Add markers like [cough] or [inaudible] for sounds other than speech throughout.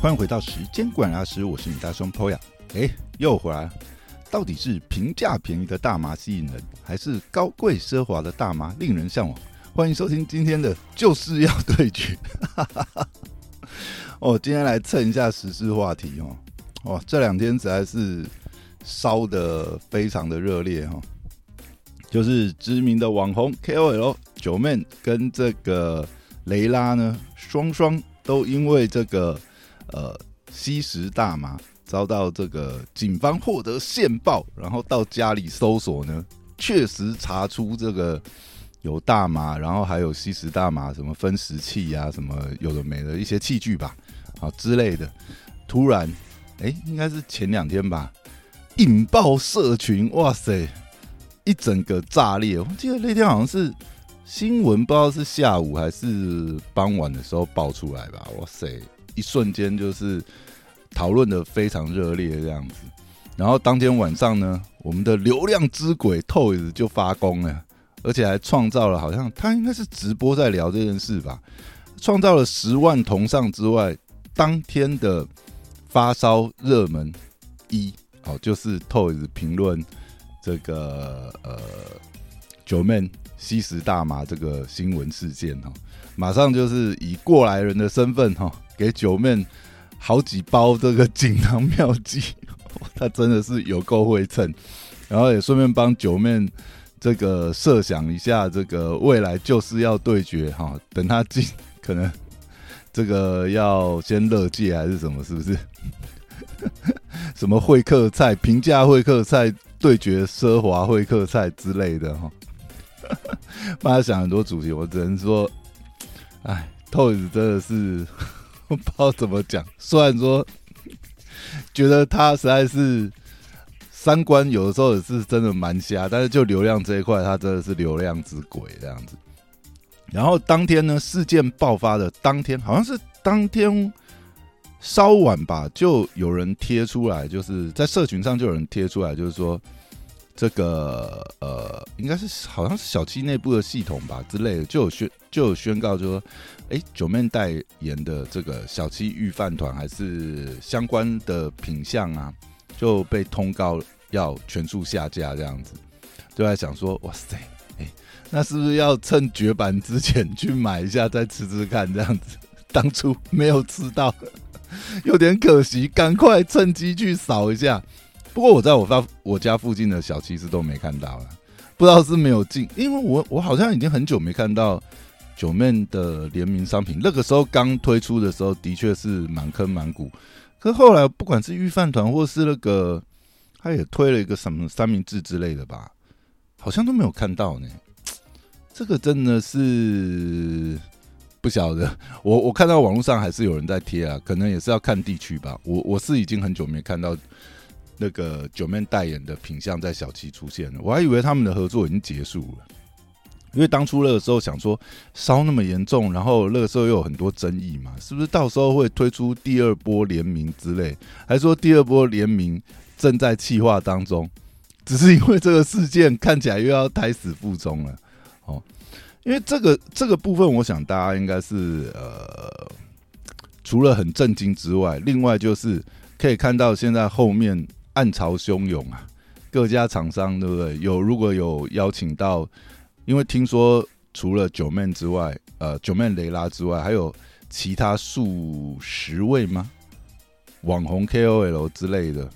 欢迎回到时间管理师，我是你大兄 Poya。哎，又回来了。到底是平价便宜的大麻吸引人，还是高贵奢华的大麻令人向往？欢迎收听今天的就是要对决。[laughs] 哦，今天来蹭一下时事话题哦。哇，这两天实在是烧的非常的热烈哈。就是知名的网红 KOL 九妹跟这个雷拉呢，双双都因为这个。呃，吸食大麻遭到这个警方获得线报，然后到家里搜索呢，确实查出这个有大麻，然后还有吸食大麻什么分食器呀，什么有的没的一些器具吧，啊之类的。突然，哎，应该是前两天吧，引爆社群，哇塞，一整个炸裂。我记得那天好像是新闻，不知道是下午还是傍晚的时候爆出来吧，哇塞。一瞬间就是讨论的非常热烈这样子，然后当天晚上呢，我们的流量之鬼 Toys 就发功了，而且还创造了好像他应该是直播在聊这件事吧，创造了十万同上之外，当天的发烧热门一哦，就是 Toys 评论这个呃九妹吸食大麻这个新闻事件哈，马上就是以过来人的身份哈。给九面好几包这个锦囊妙计，[laughs] 他真的是有够会蹭，然后也顺便帮九面这个设想一下，这个未来就是要对决哈，等他进可能这个要先乐界还是什么，是不是？什么会客菜、平价会客菜对决奢华会客菜之类的哈，[laughs] 帮他想很多主题，我只能说，哎，透子真的是。我 [laughs] 不知道怎么讲，虽然说觉得他实在是三观有的时候也是真的蛮瞎，但是就流量这一块，他真的是流量之鬼这样子。然后当天呢，事件爆发的当天，好像是当天稍晚吧，就有人贴出来，就是在社群上就有人贴出来，就是说。这个呃，应该是好像是小七内部的系统吧之类的，就有宣就有宣告，说，哎，九面代言的这个小七御饭团还是相关的品相啊，就被通告要全数下架这样子，就在想说，哇塞，哎，那是不是要趁绝版之前去买一下再吃吃看这样子？当初没有吃到，有点可惜，赶快趁机去扫一下。不过我在我发我家附近的小七是都没看到了，不知道是没有进，因为我我好像已经很久没看到九妹的联名商品。那个时候刚推出的时候，的确是满坑满谷。可后来不管是御饭团或是那个，他也推了一个什么三明治之类的吧，好像都没有看到呢。这个真的是不晓得。我我看到网络上还是有人在贴啊，可能也是要看地区吧。我我是已经很久没看到。那个九面代言的品相在小七出现了，我还以为他们的合作已经结束了，因为当初那个时候想说烧那么严重，然后那个时候又有很多争议嘛，是不是到时候会推出第二波联名之类？还说第二波联名正在计划当中，只是因为这个事件看起来又要胎死腹中了哦。因为这个这个部分，我想大家应该是呃，除了很震惊之外，另外就是可以看到现在后面。暗潮汹涌啊！各家厂商对不对？有如果有邀请到，因为听说除了九妹之外，呃，九妹雷拉之外，还有其他数十位吗？网红 KOL 之类的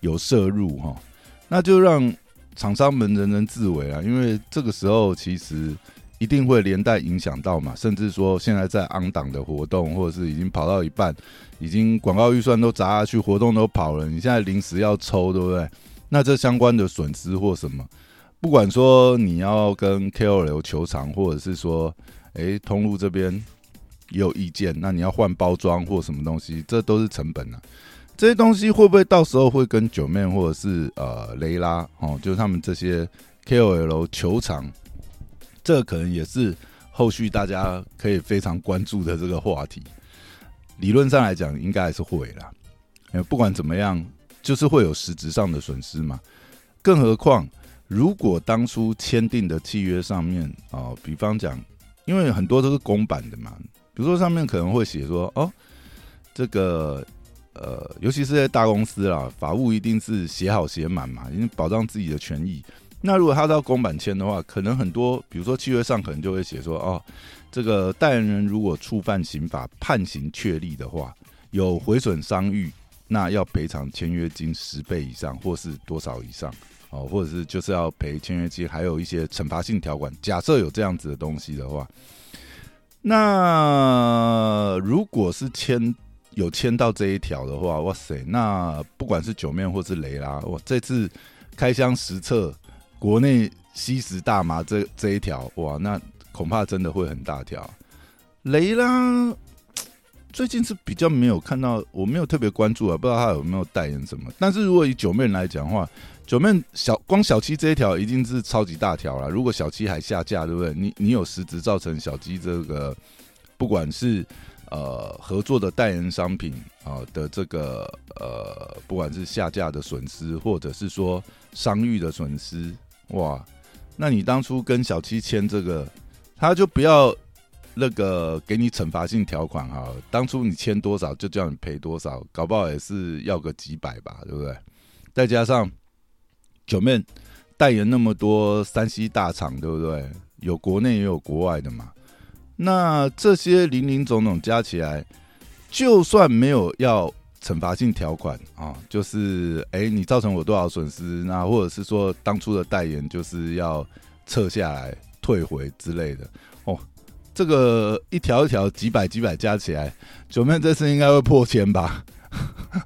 有摄入哈，那就让厂商们人人自危啊！因为这个时候其实一定会连带影响到嘛，甚至说现在在安档的活动，或者是已经跑到一半。已经广告预算都砸下去，活动都跑了，你现在临时要抽，对不对？那这相关的损失或什么，不管说你要跟 KOL 求偿，或者是说，哎，通路这边也有意见，那你要换包装或什么东西，这都是成本啊。这些东西会不会到时候会跟九妹或者是呃雷拉哦，就是他们这些 KOL 求偿？这可能也是后续大家可以非常关注的这个话题。理论上来讲，应该还是会啦。不管怎么样，就是会有实质上的损失嘛。更何况，如果当初签订的契约上面啊，比方讲，因为很多都是公版的嘛，比如说上面可能会写说，哦，这个呃，尤其是在大公司啦，法务一定是写好写满嘛，因为保障自己的权益。那如果他到公版签的话，可能很多，比如说契约上可能就会写说，哦，这个代言人如果触犯刑法判刑确立的话，有毁损伤誉，那要赔偿签约金十倍以上，或是多少以上，哦，或者是就是要赔签约金，还有一些惩罚性条款。假设有这样子的东西的话，那如果是签。有签到这一条的话，哇塞！那不管是九面或是雷拉，哇，这次开箱实测国内吸食大麻这这一条，哇，那恐怕真的会很大条。雷拉最近是比较没有看到，我没有特别关注啊，不知道他有没有代言什么。但是如果以九妹来讲的话，九妹小光小七这一条已经是超级大条了。如果小七还下架，对不对？你你有实质造成小七这个，不管是。呃，合作的代言商品啊的这个呃，不管是下架的损失，或者是说商誉的损失，哇，那你当初跟小七签这个，他就不要那个给你惩罚性条款哈，当初你签多少就叫你赔多少，搞不好也是要个几百吧，对不对？再加上九面代言那么多山西大厂，对不对？有国内也有国外的嘛。那这些零零总总加起来，就算没有要惩罚性条款啊，就是哎，你造成我多少损失，那或者是说当初的代言就是要撤下来、退回之类的哦，这个一条一条几百几百加起来，九妹这次应该会破千吧？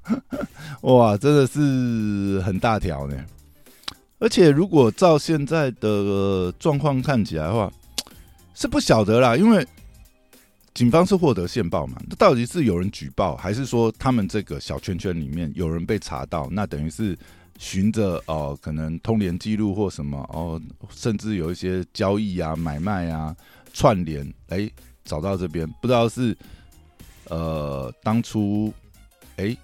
[laughs] 哇，真的是很大条呢！而且如果照现在的状况看起来的话，是不晓得啦，因为警方是获得线报嘛，那到底是有人举报，还是说他们这个小圈圈里面有人被查到？那等于是循着哦，可能通联记录或什么哦，甚至有一些交易啊、买卖啊串联，哎，找到这边，不知道是呃当初哎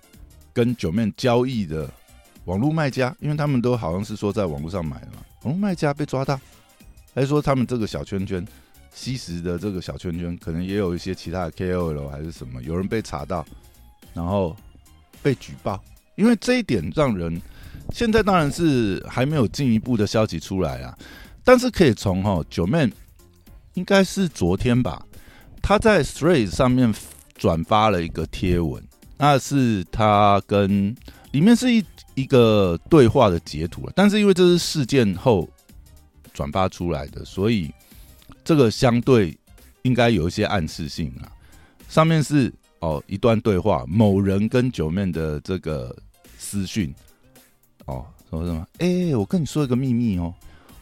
跟九面交易的网络卖家，因为他们都好像是说在网络上买的嘛，网络卖家被抓到，还是说他们这个小圈圈？吸食的这个小圈圈，可能也有一些其他的 KOL 还是什么，有人被查到，然后被举报。因为这一点让人现在当然是还没有进一步的消息出来啊，但是可以从哈九妹应该是昨天吧，他在 Threads 上面转发了一个贴文，那是他跟里面是一一个对话的截图但是因为这是事件后转发出来的，所以。这个相对应该有一些暗示性啊，上面是哦一段对话，某人跟九面的这个私讯，哦说什么？哎，我跟你说一个秘密哦，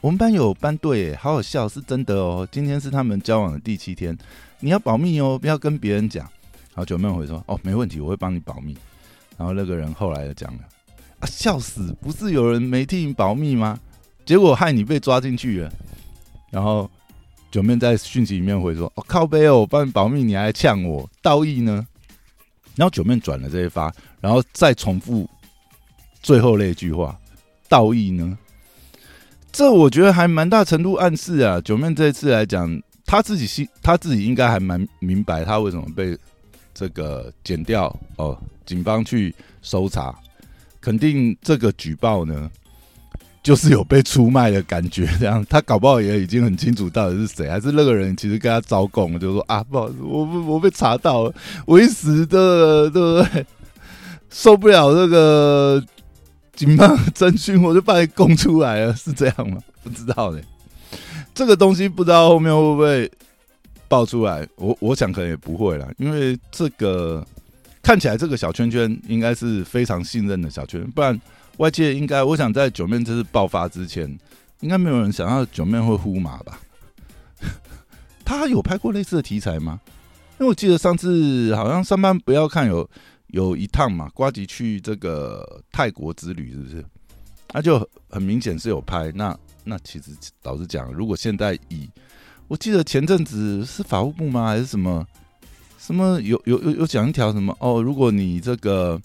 我们班有班队，好好笑，是真的哦。今天是他们交往的第七天，你要保密哦，不要跟别人讲。然后九妹回说，哦，没问题，我会帮你保密。然后那个人后来就讲了，啊，笑死，不是有人没替你保密吗？结果害你被抓进去了，然后。九面在讯息里面回说：“哦，靠背哦，我帮你保密，你还呛我，道义呢？”然后九面转了这一发，然后再重复最后那句话：“道义呢？”这我觉得还蛮大程度暗示啊。九面这一次来讲，他自己心他自己应该还蛮明白他为什么被这个剪掉哦。警方去搜查，肯定这个举报呢。就是有被出卖的感觉，这样他搞不好也已经很清楚到底是谁，还是那个人其实跟他招供，就说啊，不好意思，我我被查到了，我一时的对不对？受不了这个警方侦讯，我就把你供出来了，是这样吗？[laughs] 不知道嘞，这个东西不知道后面会不会爆出来，我我想可能也不会了，因为这个看起来这个小圈圈应该是非常信任的小圈，不然。外界应该，我想在九面这次爆发之前，应该没有人想到九面会呼马吧？[laughs] 他有拍过类似的题材吗？因为我记得上次好像上班不要看有有一趟嘛，瓜吉去这个泰国之旅，是不是？那就很明显是有拍。那那其实老实讲，如果现在以我记得前阵子是法务部吗？还是什么什么有有有有讲一条什么哦？如果你这个。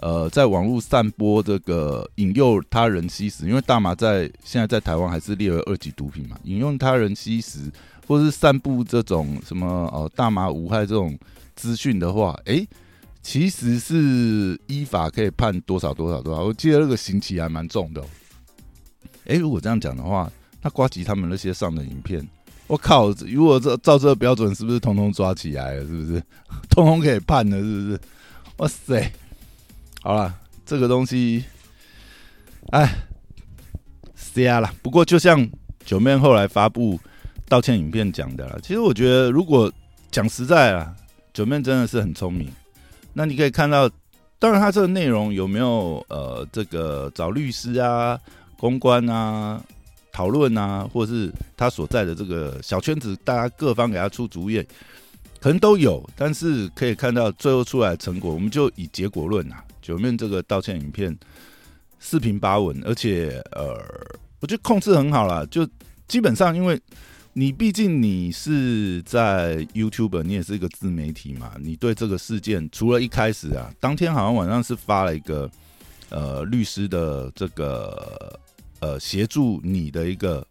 呃，在网络散播这个引诱他人吸食，因为大麻在现在在台湾还是列为二级毒品嘛。引诱他人吸食，或是散布这种什么呃大麻无害这种资讯的话，哎，其实是依法可以判多少多少多少，我记得那个刑期还蛮重的。哎，如果这样讲的话，那瓜吉他们那些上的影片，我靠！如果照照这个标准，是不是通通抓起来了？是不是 [laughs] 通通可以判了？是不是？哇塞！好了，这个东西，哎，瞎了。不过就像九妹后来发布道歉影片讲的了，其实我觉得，如果讲实在啊，九妹真的是很聪明。那你可以看到，当然他这个内容有没有呃，这个找律师啊、公关啊、讨论啊，或是他所在的这个小圈子，大家各方给他出主意，可能都有。但是可以看到最后出来的成果，我们就以结果论啊，九面这个道歉影片四平八稳，而且呃，我觉得控制很好啦，就基本上因为。你毕竟你是在 YouTube，你也是一个自媒体嘛。你对这个事件，除了一开始啊，当天好像晚上是发了一个呃律师的这个呃协助你的一个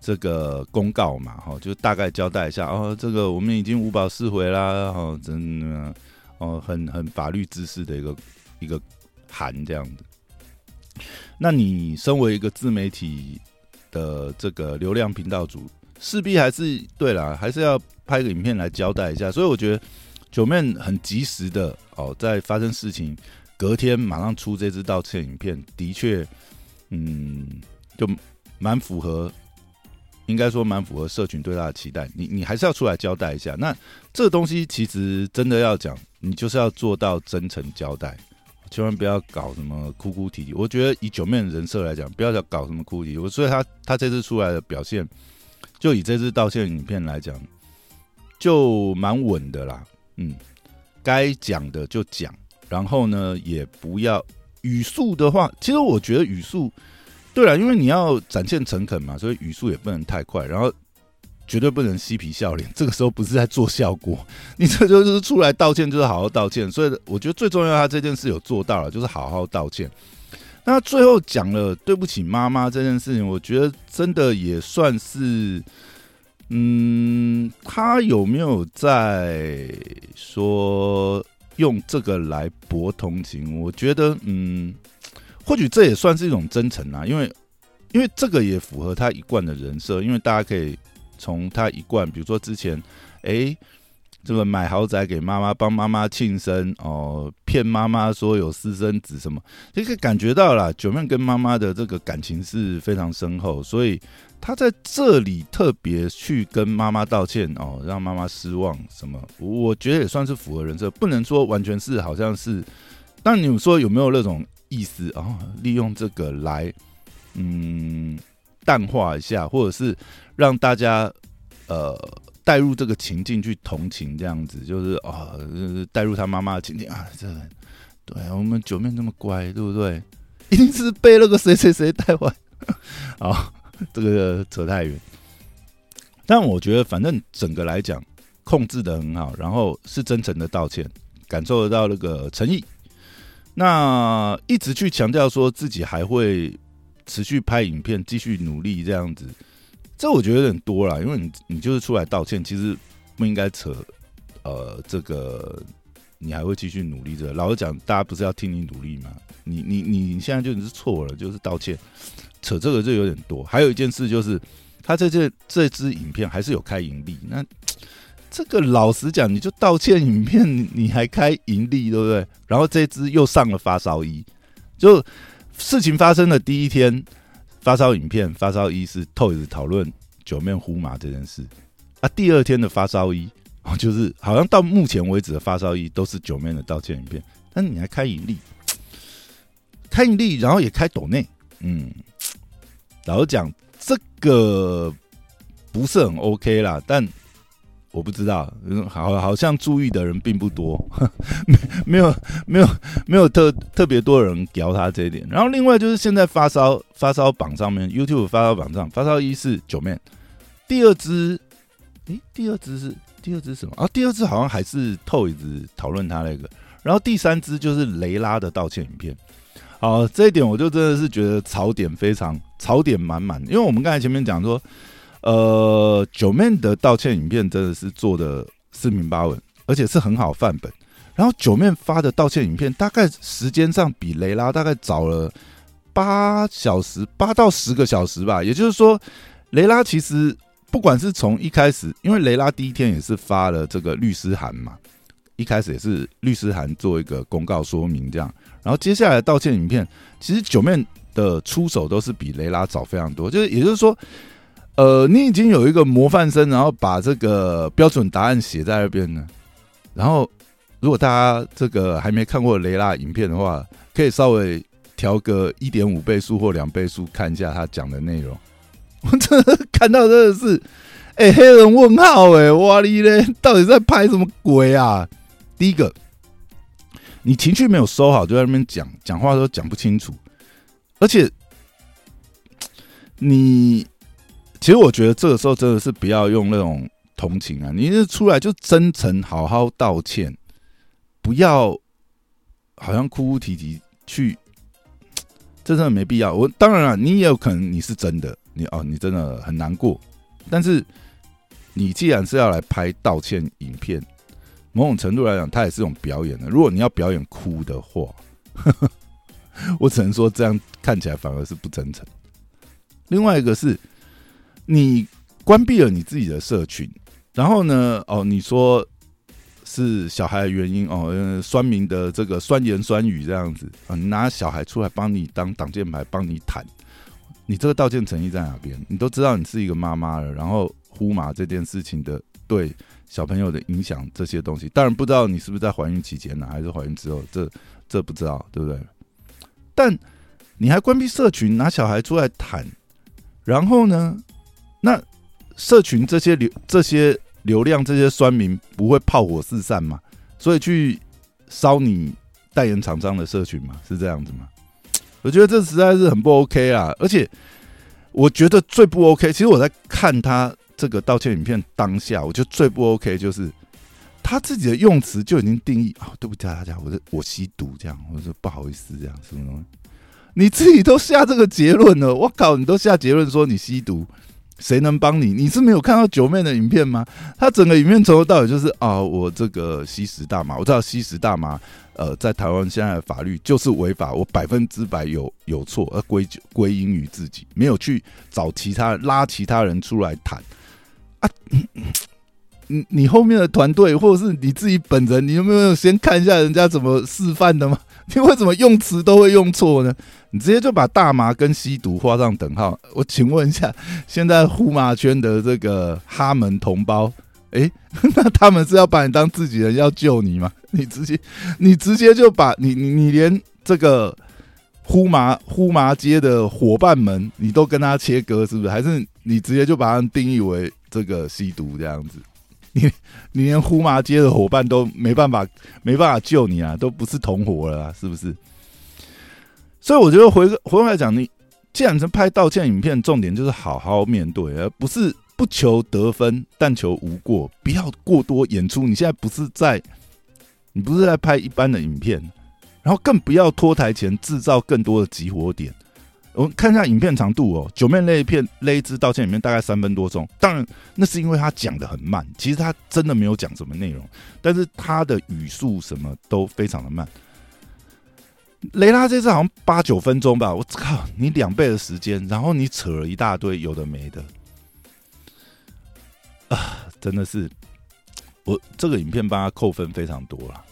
这个公告嘛，哈，就大概交代一下哦，这个我们已经五保四回啦，哦，真的哦，很很法律知识的一个一个函这样子。那你身为一个自媒体的这个流量频道主。势必还是对了，还是要拍个影片来交代一下。所以我觉得九面很及时的哦，在发生事情隔天马上出这支道歉影片，的确，嗯，就蛮符合，应该说蛮符合社群对他的期待。你你还是要出来交代一下。那这东西其实真的要讲，你就是要做到真诚交代，千万不要搞什么哭哭啼啼。我觉得以九面人设来讲，不要搞什么哭啼。我所以他他这次出来的表现。就以这次道歉影片来讲，就蛮稳的啦。嗯，该讲的就讲，然后呢，也不要语速的话，其实我觉得语速对了，因为你要展现诚恳嘛，所以语速也不能太快，然后绝对不能嬉皮笑脸。这个时候不是在做效果，[laughs] 你这就是出来道歉，就是好好道歉。所以我觉得最重要，他这件事有做到了，就是好好道歉。那最后讲了对不起妈妈这件事情，我觉得真的也算是，嗯，他有没有在说用这个来博同情？我觉得，嗯，或许这也算是一种真诚啊，因为因为这个也符合他一贯的人设，因为大家可以从他一贯，比如说之前，哎。这个买豪宅给妈妈，帮妈妈庆生哦，骗妈妈说有私生子什么，这个感觉到了九妹跟妈妈的这个感情是非常深厚，所以他在这里特别去跟妈妈道歉哦，让妈妈失望什么，我觉得也算是符合人设，不能说完全是好像是，但你们说有没有那种意思啊？利用这个来嗯淡化一下，或者是让大家呃。带入这个情境去同情，这样子就是啊，带入他妈妈的情境啊，这对我们九妹那么乖，对不对？一定是被那个谁谁谁带坏 [laughs] 啊，这个扯太远。但我觉得，反正整个来讲，控制的很好，然后是真诚的道歉，感受得到那个诚意。那一直去强调说自己还会持续拍影片，继续努力这样子。这我觉得有点多了，因为你你就是出来道歉，其实不应该扯，呃，这个你还会继续努力着。老实讲，大家不是要听你努力吗？你你你现在就是错了，就是道歉，扯这个就有点多。还有一件事就是，他这这这支影片还是有开盈利，那这个老实讲，你就道歉影片，你还开盈利，对不对？然后这支又上了发烧衣，就事情发生的第一天。发烧影片，发烧一是 Toys 讨论九面呼麻这件事啊。第二天的发烧一，就是好像到目前为止的发烧一都是九面的道歉影片。但你还开盈利，开盈利，然后也开抖内，嗯，老实讲，这个不是很 OK 啦，但。我不知道，好，好像注意的人并不多，没 [laughs] 没有没有没有特特别多人聊他这一点。然后另外就是现在发烧发烧榜上面，YouTube 发烧榜上发烧一是九面，第二支，诶，第二支是第二支什么啊？第二支好像还是透一直讨论他那个，然后第三支就是雷拉的道歉影片。好，这一点我就真的是觉得槽点非常槽点满满，因为我们刚才前面讲说。呃，九面的道歉影片真的是做的四平八稳，而且是很好范本。然后九面发的道歉影片，大概时间上比雷拉大概早了八小时，八到十个小时吧。也就是说，雷拉其实不管是从一开始，因为雷拉第一天也是发了这个律师函嘛，一开始也是律师函做一个公告说明这样。然后接下来道歉影片，其实九面的出手都是比雷拉早非常多。就是也就是说，呃，你已经有一个模范生，然后把这个标准答案写在那边呢，然后。如果大家这个还没看过雷拉影片的话，可以稍微调个一点五倍速或两倍速看一下他讲的内容。[laughs] 我真的看到真的是，哎，黑人问号哎，哇哩嘞，到底在拍什么鬼啊？第一个，你情绪没有收好，就在那边讲讲话都讲不清楚，而且你其实我觉得这个时候真的是不要用那种同情啊，你是出来就真诚好好道歉。不要，好像哭哭啼啼去，这真的没必要。我当然了，你也有可能你是真的，你哦，你真的很难过。但是你既然是要来拍道歉影片，某种程度来讲，它也是一种表演的。如果你要表演哭的话，[laughs] 我只能说这样看起来反而是不真诚。另外一个是，你关闭了你自己的社群，然后呢，哦，你说。是小孩的原因哦，酸民的这个酸言酸语这样子啊，拿小孩出来帮你当挡箭牌，帮你谈，你这个道歉诚意在哪边？你都知道你是一个妈妈了，然后呼麻这件事情的对小朋友的影响这些东西，当然不知道你是不是在怀孕期间呢，还是怀孕之后，这这不知道对不对？但你还关闭社群，拿小孩出来谈，然后呢，那社群这些流这些。流量这些酸民不会炮火四散嘛？所以去烧你代言厂商的社群嘛？是这样子吗？我觉得这实在是很不 OK 啊！而且我觉得最不 OK，其实我在看他这个道歉影片当下，我觉得最不 OK 就是他自己的用词就已经定义啊，对不起大家，我我吸毒这样，我说不好意思这样什么东西，你自己都下这个结论了，我靠，你都下结论说你吸毒。谁能帮你？你是没有看到九妹的影片吗？他整个影片从头到尾就是啊，我这个吸食大麻，我知道吸食大麻，呃，在台湾现在的法律就是违法，我百分之百有有错，而归归因于自己，没有去找其他拉其他人出来谈啊。[coughs] 你你后面的团队或者是你自己本人，你有没有先看一下人家怎么示范的吗？[laughs] 你为什么用词都会用错呢？你直接就把大麻跟吸毒画上等号。我请问一下，现在呼麻圈的这个哈门同胞，哎，[laughs] 那他们是要把你当自己人要救你吗？你直接你直接就把你你你连这个呼麻呼麻街的伙伴们，你都跟他切割，是不是？还是你直接就把他定义为这个吸毒这样子？你你连呼麻街的伙伴都没办法没办法救你啊，都不是同伙了，啊是不是？所以我觉得回回过来讲，你既然是拍道歉影片，重点就是好好面对，而不是不求得分，但求无过，不要过多演出。你现在不是在，你不是在拍一般的影片，然后更不要拖台前制造更多的集火点。我们看一下影片长度哦，九妹那一片那一支道歉影片大概三分多钟。当然，那是因为他讲的很慢，其实他真的没有讲什么内容，但是他的语速什么都非常的慢。雷拉这次好像八九分钟吧，我靠，你两倍的时间，然后你扯了一大堆有的没的，啊，真的是，我这个影片帮他扣分非常多了。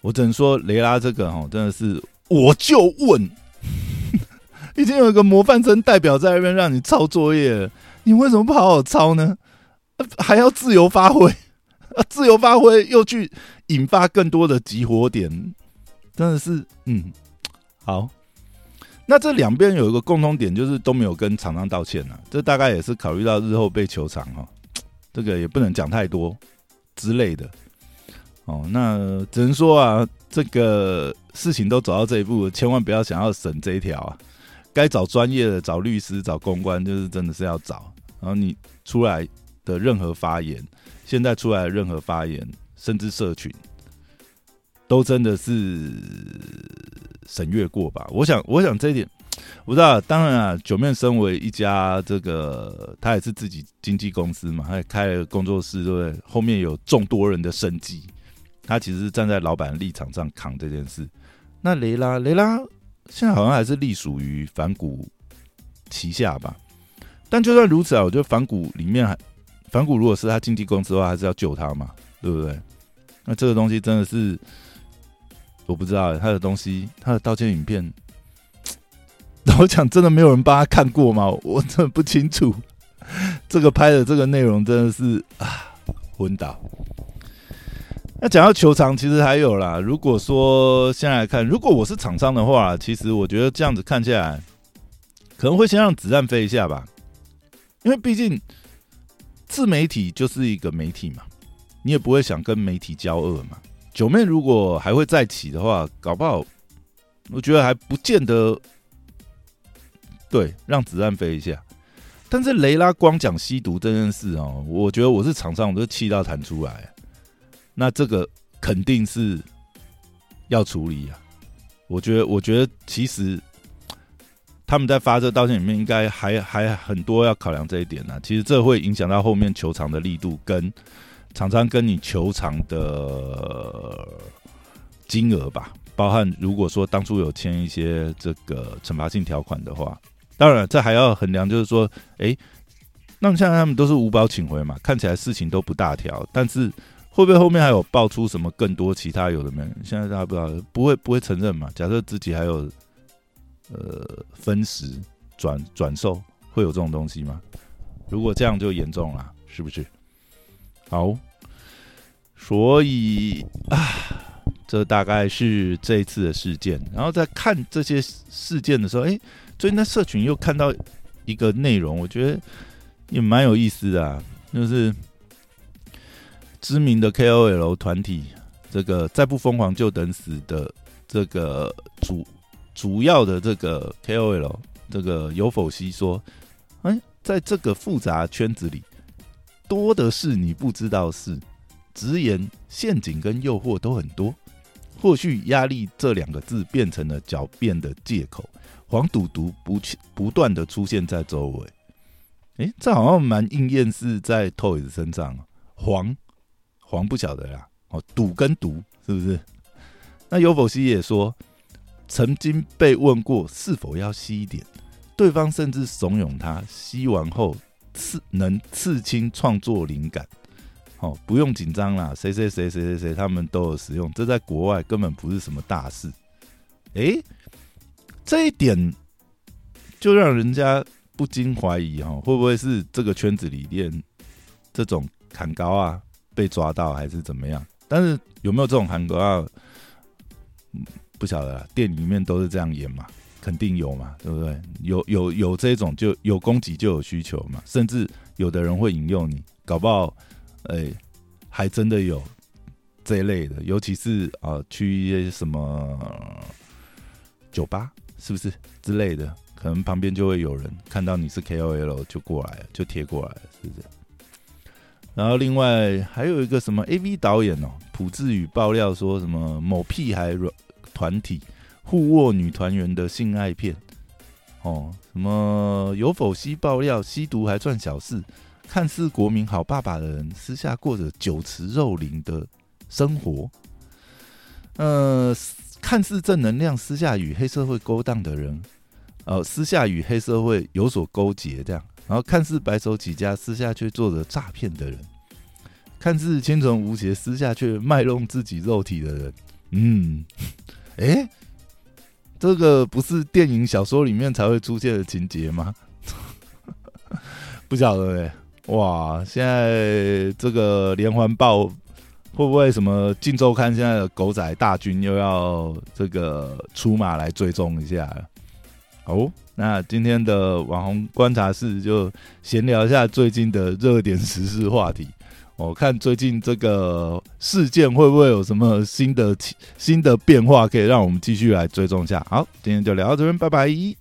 我只能说雷拉这个哈，真的是，我就问。[laughs] 已经有一个模范生代表在那边让你抄作业，你为什么不好好抄呢？还要自由发挥，[laughs] 自由发挥又去引发更多的集火点，真的是嗯好。那这两边有一个共同点，就是都没有跟厂商道歉呢。这大概也是考虑到日后被求偿哈，这个也不能讲太多之类的。哦，那只能说啊，这个事情都走到这一步，千万不要想要省这一条啊。该找专业的，找律师，找公关，就是真的是要找。然后你出来的任何发言，现在出来的任何发言，甚至社群，都真的是审阅过吧？我想，我想这一点，我知道。当然啊，九面身为一家这个，他也是自己经纪公司嘛，他也开了工作室，对不对？后面有众多人的生计，他其实是站在老板立场上扛这件事。那雷拉，雷拉现在好像还是隶属于反骨旗下吧。但就算如此啊，我觉得反骨里面还反骨如果是他经纪公司的话，还是要救他嘛，对不对？那这个东西真的是我不知道他的东西，他的道歉影片，老讲真的没有人帮他看过吗？我真的不清楚。这个拍的这个内容真的是啊，昏倒。那讲到球场，其实还有啦。如果说先来看，如果我是厂商的话，其实我觉得这样子看起来，可能会先让子弹飞一下吧。因为毕竟自媒体就是一个媒体嘛，你也不会想跟媒体交恶嘛。九妹如果还会再起的话，搞不好我觉得还不见得对，让子弹飞一下。但是雷拉光讲吸毒这件事哦，我觉得我是场上，我都气到弹出来。那这个肯定是要处理啊！我觉得，我觉得其实他们在发这道歉里面，应该还还很多要考量这一点呢。其实这会影响到后面球场的力度，跟厂商跟你球场的金额吧。包含如果说当初有签一些这个惩罚性条款的话，当然这还要衡量，就是说，哎，那么现在他们都是五保请回嘛，看起来事情都不大条，但是。会不会后面还有爆出什么更多其他有的没？现在大家不知道，不会不会承认嘛？假设自己还有呃分时转转售，会有这种东西吗？如果这样就严重了，是不是？好，所以啊，这大概是这一次的事件。然后在看这些事件的时候，哎，最近在社群又看到一个内容，我觉得也蛮有意思的，啊就是。知名的 KOL 团体，这个再不疯狂就等死的这个主主要的这个 KOL，这个有否西说，哎，在这个复杂圈子里，多的是你不知道事，直言陷阱跟诱惑都很多，或许压力这两个字变成了狡辩的借口，黄赌毒不不断的出现在周围，哎，这好像蛮应验是在 Toys 身上，黄。黄不晓得啦，哦，赌跟毒是不是？那尤否西也说，曾经被问过是否要吸一点，对方甚至怂恿他吸完后刺能刺青创作灵感，哦，不用紧张啦，谁谁谁谁谁谁他们都有使用，这在国外根本不是什么大事。诶，这一点就让人家不禁怀疑哈，会不会是这个圈子里面这种砍高啊？被抓到还是怎么样？但是有没有这种韩国啊？不晓得，电影里面都是这样演嘛，肯定有嘛，对不对？有有有这种就有供给就有需求嘛，甚至有的人会引诱你，搞不好，哎，还真的有这一类的，尤其是啊，去一些什么酒吧，是不是之类的？可能旁边就会有人看到你是 KOL 就过来，就贴过来，是不是？然后另外还有一个什么 A V 导演哦，朴智宇爆料说什么某屁孩团体互握女团员的性爱片哦，什么有否吸爆料吸毒还算小事，看似国民好爸爸的人私下过着酒池肉林的生活，呃，看似正能量私下与黑社会勾当的人，呃，私下与黑社会有所勾结这样。然后看似白手起家，私下却做着诈骗的人；看似清纯无邪，私下却卖弄自己肉体的人。嗯，[laughs] 哎，这个不是电影、小说里面才会出现的情节吗？[laughs] 不晓得哎，哇！现在这个连环爆会不会什么？《镜周刊》现在的狗仔大军又要这个出马来追踪一下？哦。那今天的网红观察室就闲聊一下最近的热点时事话题。我看最近这个事件会不会有什么新的新的变化，可以让我们继续来追踪一下。好，今天就聊到这边，拜拜。